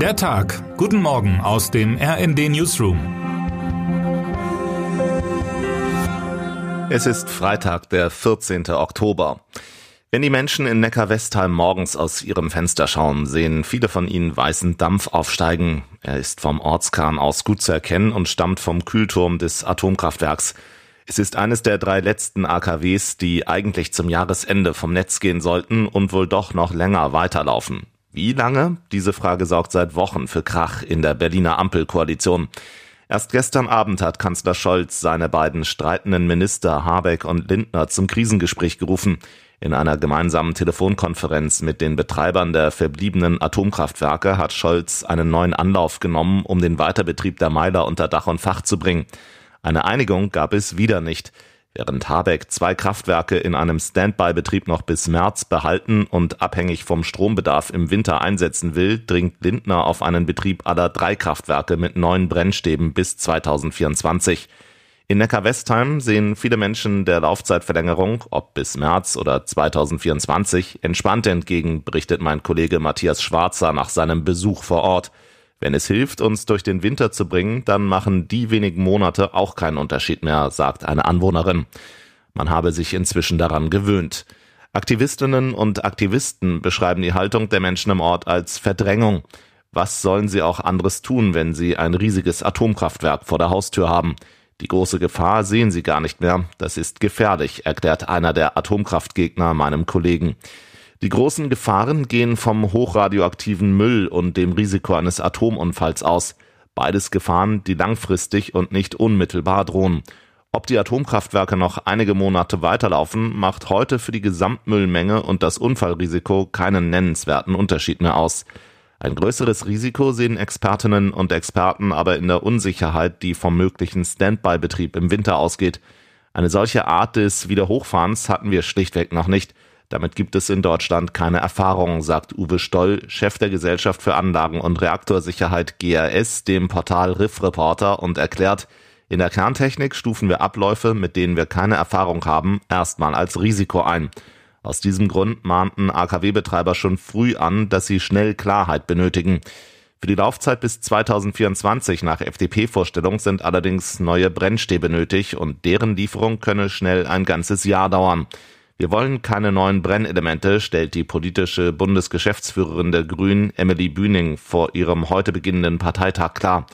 Der Tag. Guten Morgen aus dem RND Newsroom. Es ist Freitag, der 14. Oktober. Wenn die Menschen in Neckar-Westheim morgens aus ihrem Fenster schauen, sehen viele von ihnen weißen Dampf aufsteigen. Er ist vom Ortskern aus gut zu erkennen und stammt vom Kühlturm des Atomkraftwerks. Es ist eines der drei letzten AKWs, die eigentlich zum Jahresende vom Netz gehen sollten und wohl doch noch länger weiterlaufen. Wie lange? Diese Frage sorgt seit Wochen für Krach in der Berliner Ampelkoalition. Erst gestern Abend hat Kanzler Scholz seine beiden streitenden Minister Habeck und Lindner zum Krisengespräch gerufen. In einer gemeinsamen Telefonkonferenz mit den Betreibern der verbliebenen Atomkraftwerke hat Scholz einen neuen Anlauf genommen, um den Weiterbetrieb der Meiler unter Dach und Fach zu bringen. Eine Einigung gab es wieder nicht. Während Habeck zwei Kraftwerke in einem Standby-Betrieb noch bis März behalten und abhängig vom Strombedarf im Winter einsetzen will, dringt Lindner auf einen Betrieb aller drei Kraftwerke mit neun Brennstäben bis 2024. In Neckar-Westheim sehen viele Menschen der Laufzeitverlängerung, ob bis März oder 2024, entspannt entgegen, berichtet mein Kollege Matthias Schwarzer nach seinem Besuch vor Ort. Wenn es hilft, uns durch den Winter zu bringen, dann machen die wenigen Monate auch keinen Unterschied mehr, sagt eine Anwohnerin. Man habe sich inzwischen daran gewöhnt. Aktivistinnen und Aktivisten beschreiben die Haltung der Menschen im Ort als Verdrängung. Was sollen sie auch anderes tun, wenn sie ein riesiges Atomkraftwerk vor der Haustür haben? Die große Gefahr sehen sie gar nicht mehr. Das ist gefährlich, erklärt einer der Atomkraftgegner meinem Kollegen. Die großen Gefahren gehen vom hochradioaktiven Müll und dem Risiko eines Atomunfalls aus. Beides Gefahren, die langfristig und nicht unmittelbar drohen. Ob die Atomkraftwerke noch einige Monate weiterlaufen, macht heute für die Gesamtmüllmenge und das Unfallrisiko keinen nennenswerten Unterschied mehr aus. Ein größeres Risiko sehen Expertinnen und Experten aber in der Unsicherheit, die vom möglichen Standby-Betrieb im Winter ausgeht. Eine solche Art des Wiederhochfahrens hatten wir schlichtweg noch nicht. Damit gibt es in Deutschland keine Erfahrung, sagt Uwe Stoll, Chef der Gesellschaft für Anlagen- und Reaktorsicherheit GRS, dem Portal Riff Reporter und erklärt, in der Kerntechnik stufen wir Abläufe, mit denen wir keine Erfahrung haben, erstmal als Risiko ein. Aus diesem Grund mahnten AKW-Betreiber schon früh an, dass sie schnell Klarheit benötigen. Für die Laufzeit bis 2024 nach FDP-Vorstellung sind allerdings neue Brennstäbe nötig und deren Lieferung könne schnell ein ganzes Jahr dauern. Wir wollen keine neuen Brennelemente, stellt die politische Bundesgeschäftsführerin der Grünen, Emily Bühning, vor ihrem heute beginnenden Parteitag klar.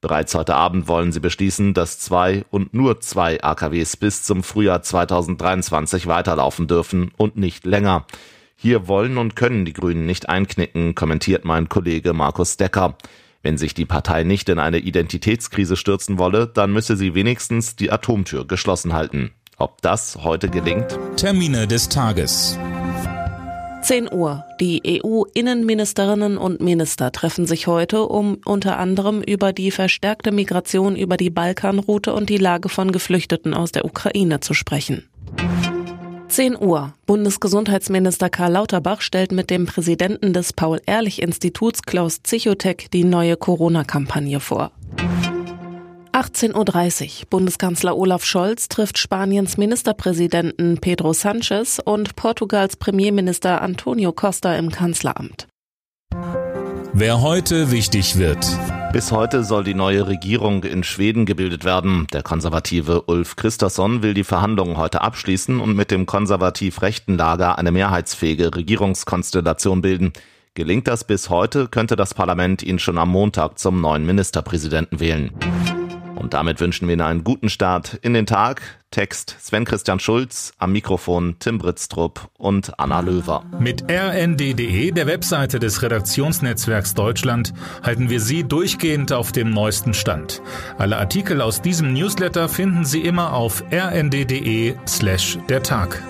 Bereits heute Abend wollen sie beschließen, dass zwei und nur zwei AKWs bis zum Frühjahr 2023 weiterlaufen dürfen und nicht länger. Hier wollen und können die Grünen nicht einknicken, kommentiert mein Kollege Markus Decker. Wenn sich die Partei nicht in eine Identitätskrise stürzen wolle, dann müsse sie wenigstens die Atomtür geschlossen halten. Ob das heute gelingt? Termine des Tages. 10 Uhr. Die EU-Innenministerinnen und Minister treffen sich heute, um unter anderem über die verstärkte Migration über die Balkanroute und die Lage von Geflüchteten aus der Ukraine zu sprechen. 10 Uhr. Bundesgesundheitsminister Karl Lauterbach stellt mit dem Präsidenten des Paul-Ehrlich-Instituts Klaus Zichotek die neue Corona-Kampagne vor. 18.30 Uhr. Bundeskanzler Olaf Scholz trifft Spaniens Ministerpräsidenten Pedro Sanchez und Portugals Premierminister Antonio Costa im Kanzleramt. Wer heute wichtig wird. Bis heute soll die neue Regierung in Schweden gebildet werden. Der konservative Ulf Christosson will die Verhandlungen heute abschließen und mit dem konservativ rechten Lager eine mehrheitsfähige Regierungskonstellation bilden. Gelingt das bis heute, könnte das Parlament ihn schon am Montag zum neuen Ministerpräsidenten wählen. Und damit wünschen wir Ihnen einen guten Start in den Tag. Text Sven Christian Schulz, am Mikrofon Tim Britztrup und Anna Löwer. Mit rnd.de, der Webseite des Redaktionsnetzwerks Deutschland, halten wir Sie durchgehend auf dem neuesten Stand. Alle Artikel aus diesem Newsletter finden Sie immer auf rnd.de slash der Tag.